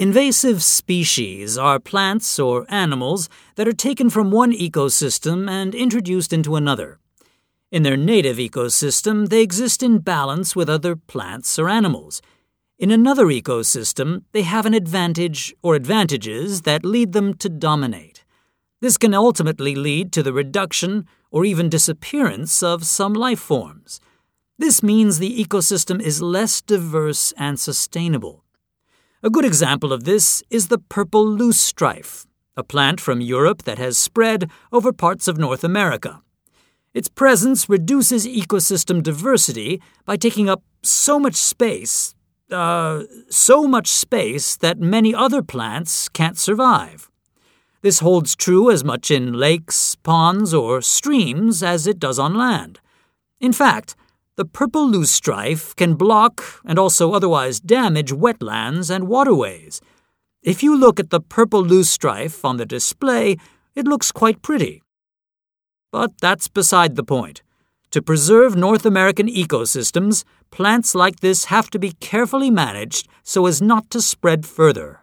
Invasive species are plants or animals that are taken from one ecosystem and introduced into another. In their native ecosystem, they exist in balance with other plants or animals. In another ecosystem, they have an advantage or advantages that lead them to dominate. This can ultimately lead to the reduction or even disappearance of some life forms. This means the ecosystem is less diverse and sustainable. A good example of this is the purple loosestrife, a plant from Europe that has spread over parts of North America. Its presence reduces ecosystem diversity by taking up so much space, uh, so much space that many other plants can't survive. This holds true as much in lakes, ponds, or streams as it does on land. In fact, the purple loosestrife can block and also otherwise damage wetlands and waterways. If you look at the purple loosestrife on the display, it looks quite pretty. But that's beside the point. To preserve North American ecosystems, plants like this have to be carefully managed so as not to spread further.